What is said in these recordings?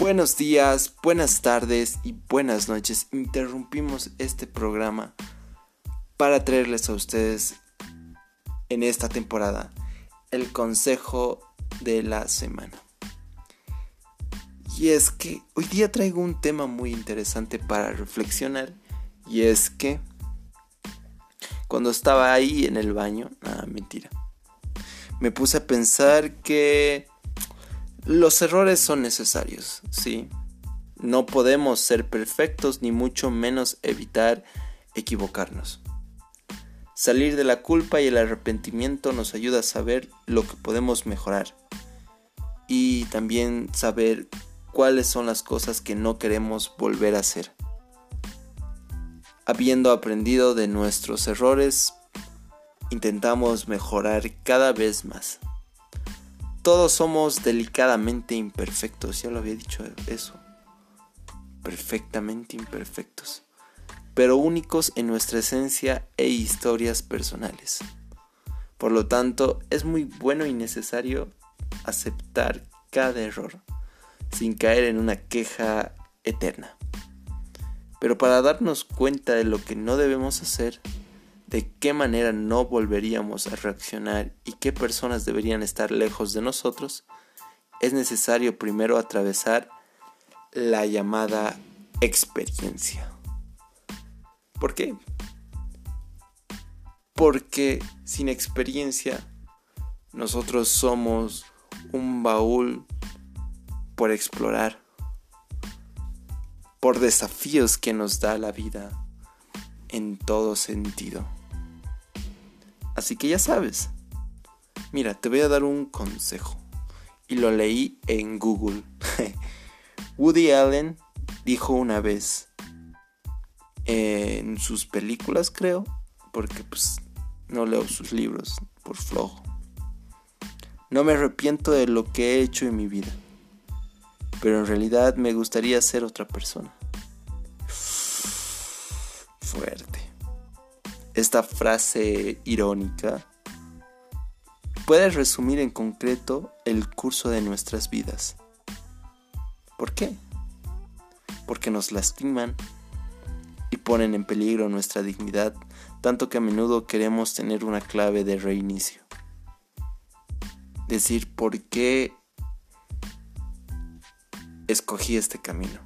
Buenos días, buenas tardes y buenas noches. Interrumpimos este programa para traerles a ustedes en esta temporada el consejo de la semana. Y es que hoy día traigo un tema muy interesante para reflexionar y es que cuando estaba ahí en el baño, nada, mentira, me puse a pensar que los errores son necesarios, sí. No podemos ser perfectos ni mucho menos evitar equivocarnos. Salir de la culpa y el arrepentimiento nos ayuda a saber lo que podemos mejorar y también saber cuáles son las cosas que no queremos volver a hacer. Habiendo aprendido de nuestros errores, intentamos mejorar cada vez más. Todos somos delicadamente imperfectos, ya lo había dicho eso. Perfectamente imperfectos, pero únicos en nuestra esencia e historias personales. Por lo tanto, es muy bueno y necesario aceptar cada error, sin caer en una queja eterna. Pero para darnos cuenta de lo que no debemos hacer, de qué manera no volveríamos a reaccionar y qué personas deberían estar lejos de nosotros, es necesario primero atravesar la llamada experiencia. ¿Por qué? Porque sin experiencia nosotros somos un baúl por explorar, por desafíos que nos da la vida en todo sentido. Así que ya sabes. Mira, te voy a dar un consejo. Y lo leí en Google. Woody Allen dijo una vez en sus películas, creo, porque pues no leo sus libros por flojo. No me arrepiento de lo que he hecho en mi vida, pero en realidad me gustaría ser otra persona. Fuerte esta frase irónica puede resumir en concreto el curso de nuestras vidas. ¿Por qué? Porque nos lastiman y ponen en peligro nuestra dignidad, tanto que a menudo queremos tener una clave de reinicio. Decir por qué escogí este camino.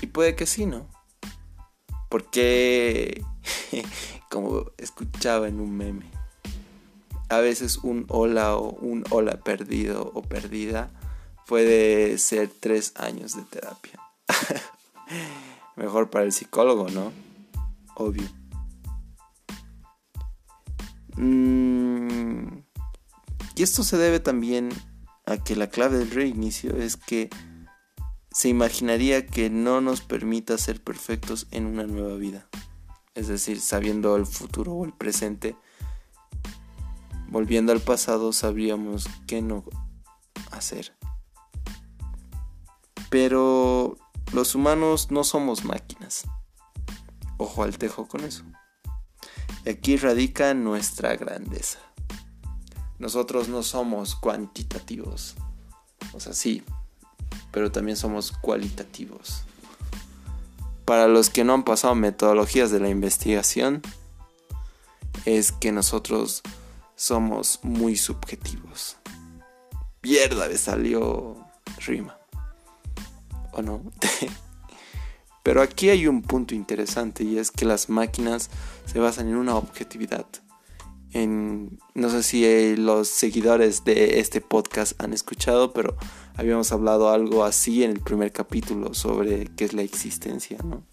Y puede que sí, ¿no? Porque, como escuchaba en un meme, a veces un hola o un hola perdido o perdida puede ser tres años de terapia. Mejor para el psicólogo, ¿no? Obvio. Mm, y esto se debe también a que la clave del reinicio es que se imaginaría que no nos permita ser perfectos en una nueva vida. Es decir, sabiendo el futuro o el presente, volviendo al pasado, sabríamos qué no hacer. Pero los humanos no somos máquinas. Ojo al tejo con eso. Y aquí radica nuestra grandeza. Nosotros no somos cuantitativos. O sea, sí, pero también somos cualitativos. Para los que no han pasado metodologías de la investigación, es que nosotros somos muy subjetivos. Pierda, me salió rima. ¿O no? Pero aquí hay un punto interesante y es que las máquinas se basan en una objetividad en, no sé si eh, los seguidores de este podcast han escuchado, pero habíamos hablado algo así en el primer capítulo sobre qué es la existencia, ¿no?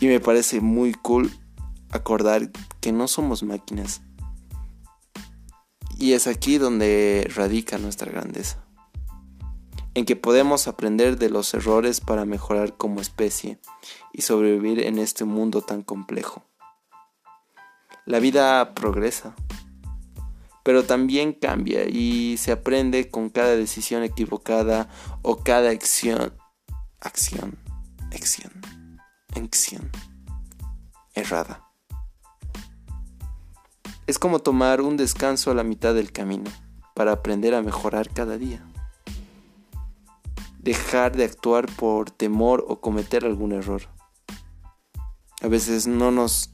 Y me parece muy cool acordar que no somos máquinas. Y es aquí donde radica nuestra grandeza. En que podemos aprender de los errores para mejorar como especie y sobrevivir en este mundo tan complejo. La vida progresa, pero también cambia y se aprende con cada decisión equivocada o cada acción, acción, acción, acción errada. Es como tomar un descanso a la mitad del camino para aprender a mejorar cada día. dejar de actuar por temor o cometer algún error. A veces no nos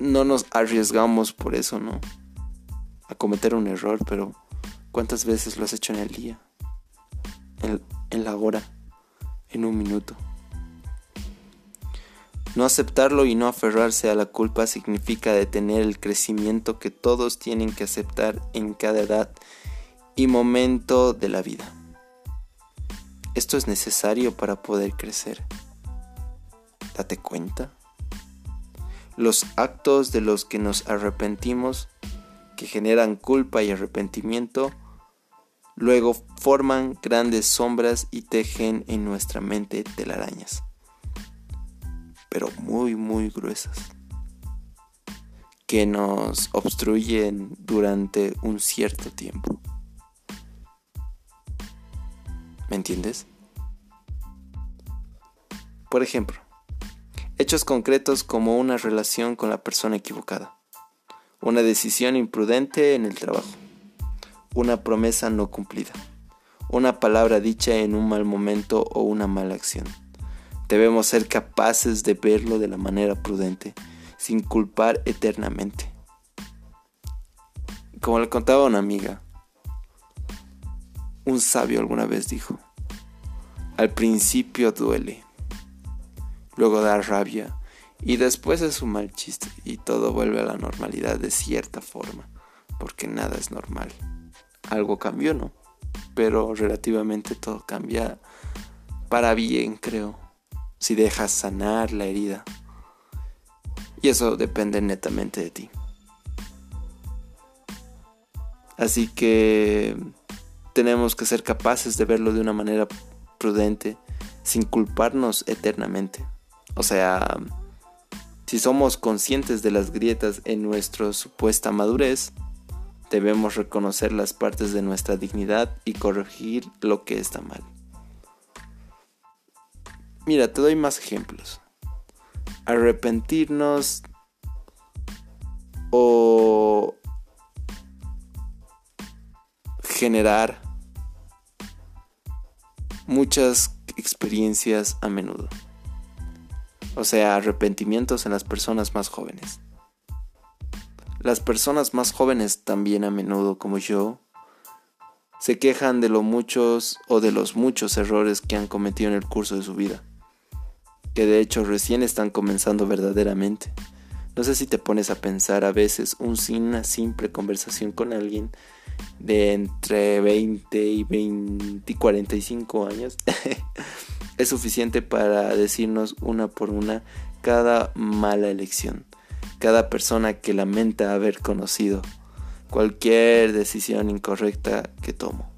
no nos arriesgamos por eso, ¿no? A cometer un error, pero ¿cuántas veces lo has hecho en el día? En, en la hora, en un minuto. No aceptarlo y no aferrarse a la culpa significa detener el crecimiento que todos tienen que aceptar en cada edad y momento de la vida. Esto es necesario para poder crecer. Date cuenta. Los actos de los que nos arrepentimos, que generan culpa y arrepentimiento, luego forman grandes sombras y tejen en nuestra mente telarañas, pero muy, muy gruesas, que nos obstruyen durante un cierto tiempo. ¿Me entiendes? Por ejemplo, hechos concretos como una relación con la persona equivocada, una decisión imprudente en el trabajo, una promesa no cumplida, una palabra dicha en un mal momento o una mala acción. Debemos ser capaces de verlo de la manera prudente, sin culpar eternamente. Como le contaba una amiga, un sabio alguna vez dijo, al principio duele, luego da rabia y después es un mal chiste y todo vuelve a la normalidad de cierta forma, porque nada es normal. Algo cambió, ¿no? Pero relativamente todo cambia para bien, creo, si dejas sanar la herida. Y eso depende netamente de ti. Así que tenemos que ser capaces de verlo de una manera prudente, sin culparnos eternamente. O sea, si somos conscientes de las grietas en nuestra supuesta madurez, debemos reconocer las partes de nuestra dignidad y corregir lo que está mal. Mira, te doy más ejemplos. Arrepentirnos o generar muchas experiencias a menudo. O sea, arrepentimientos en las personas más jóvenes. Las personas más jóvenes también a menudo, como yo, se quejan de lo muchos o de los muchos errores que han cometido en el curso de su vida, que de hecho recién están comenzando verdaderamente. No sé si te pones a pensar a veces una simple conversación con alguien de entre 20 y 20 y 45 años es suficiente para decirnos una por una cada mala elección, cada persona que lamenta haber conocido, cualquier decisión incorrecta que tomo.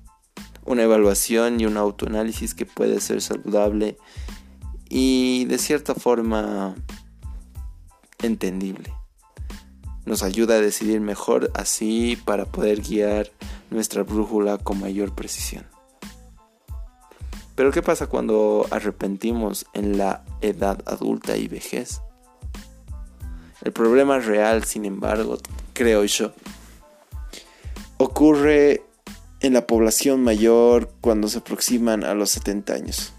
Una evaluación y un autoanálisis que puede ser saludable y de cierta forma entendible nos ayuda a decidir mejor así para poder guiar nuestra brújula con mayor precisión. Pero ¿qué pasa cuando arrepentimos en la edad adulta y vejez? El problema real, sin embargo, creo yo, ocurre en la población mayor cuando se aproximan a los 70 años.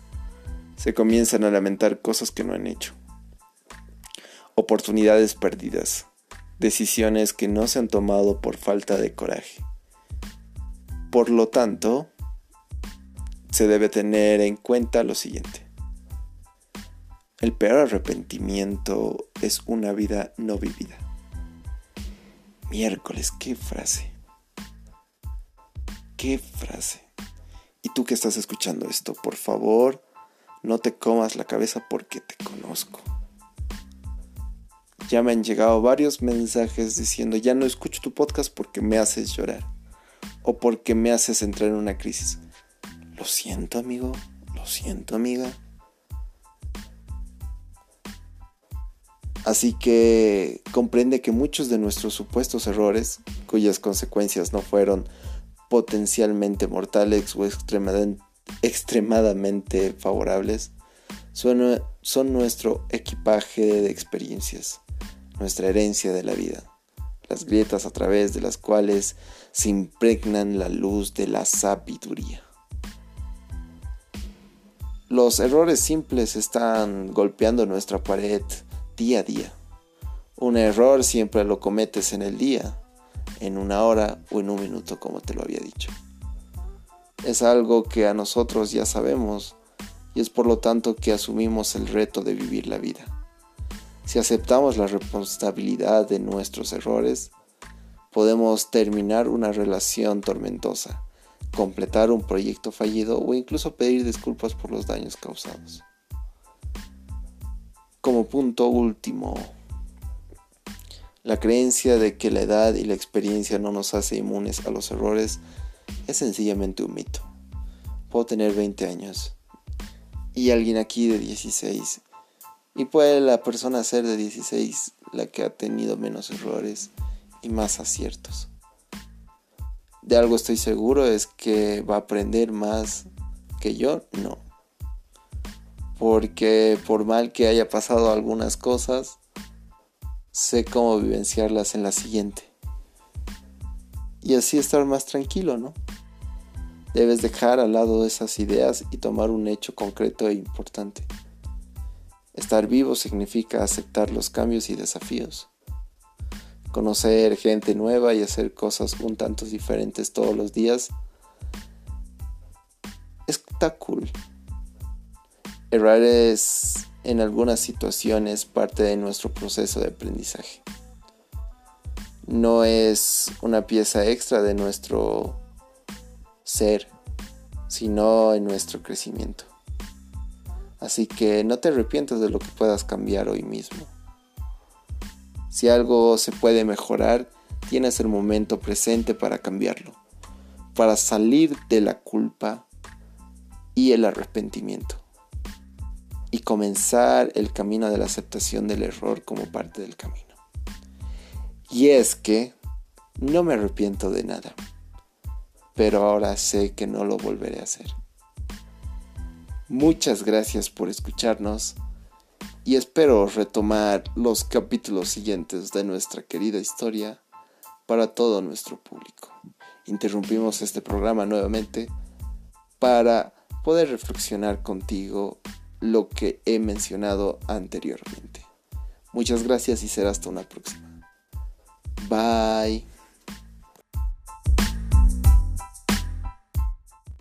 Se comienzan a lamentar cosas que no han hecho, oportunidades perdidas, decisiones que no se han tomado por falta de coraje. Por lo tanto, se debe tener en cuenta lo siguiente. El peor arrepentimiento es una vida no vivida. Miércoles, qué frase. Qué frase. Y tú que estás escuchando esto, por favor, no te comas la cabeza porque te conozco. Ya me han llegado varios mensajes diciendo, ya no escucho tu podcast porque me haces llorar o porque me haces entrar en una crisis. Lo siento, amigo, lo siento, amiga. Así que comprende que muchos de nuestros supuestos errores, cuyas consecuencias no fueron potencialmente mortales o extremadamente favorables, son, nuestro equipaje de experiencias nuestra herencia de la vida, las grietas a través de las cuales se impregnan la luz de la sabiduría. Los errores simples están golpeando nuestra pared día a día. Un error siempre lo cometes en el día, en una hora o en un minuto, como te lo había dicho. Es algo que a nosotros ya sabemos y es por lo tanto que asumimos el reto de vivir la vida. Si aceptamos la responsabilidad de nuestros errores, podemos terminar una relación tormentosa completar un proyecto fallido o incluso pedir disculpas por los daños causados. Como punto último, la creencia de que la edad y la experiencia no nos hace inmunes a los errores es sencillamente un mito. Puedo tener 20 años y alguien aquí de 16 y puede la persona ser de 16 la que ha tenido menos errores y más aciertos de algo estoy seguro es que va a aprender más que yo, no. Porque por mal que haya pasado algunas cosas, sé cómo vivenciarlas en la siguiente. Y así estar más tranquilo, ¿no? Debes dejar al lado esas ideas y tomar un hecho concreto e importante. Estar vivo significa aceptar los cambios y desafíos conocer gente nueva y hacer cosas un tanto diferentes todos los días. Está cool. Errar es en algunas situaciones parte de nuestro proceso de aprendizaje. No es una pieza extra de nuestro ser, sino en nuestro crecimiento. Así que no te arrepientas de lo que puedas cambiar hoy mismo. Si algo se puede mejorar, tienes el momento presente para cambiarlo, para salir de la culpa y el arrepentimiento y comenzar el camino de la aceptación del error como parte del camino. Y es que no me arrepiento de nada, pero ahora sé que no lo volveré a hacer. Muchas gracias por escucharnos y espero retomar los capítulos siguientes de nuestra querida historia para todo nuestro público. Interrumpimos este programa nuevamente para poder reflexionar contigo lo que he mencionado anteriormente. Muchas gracias y será hasta una próxima. Bye.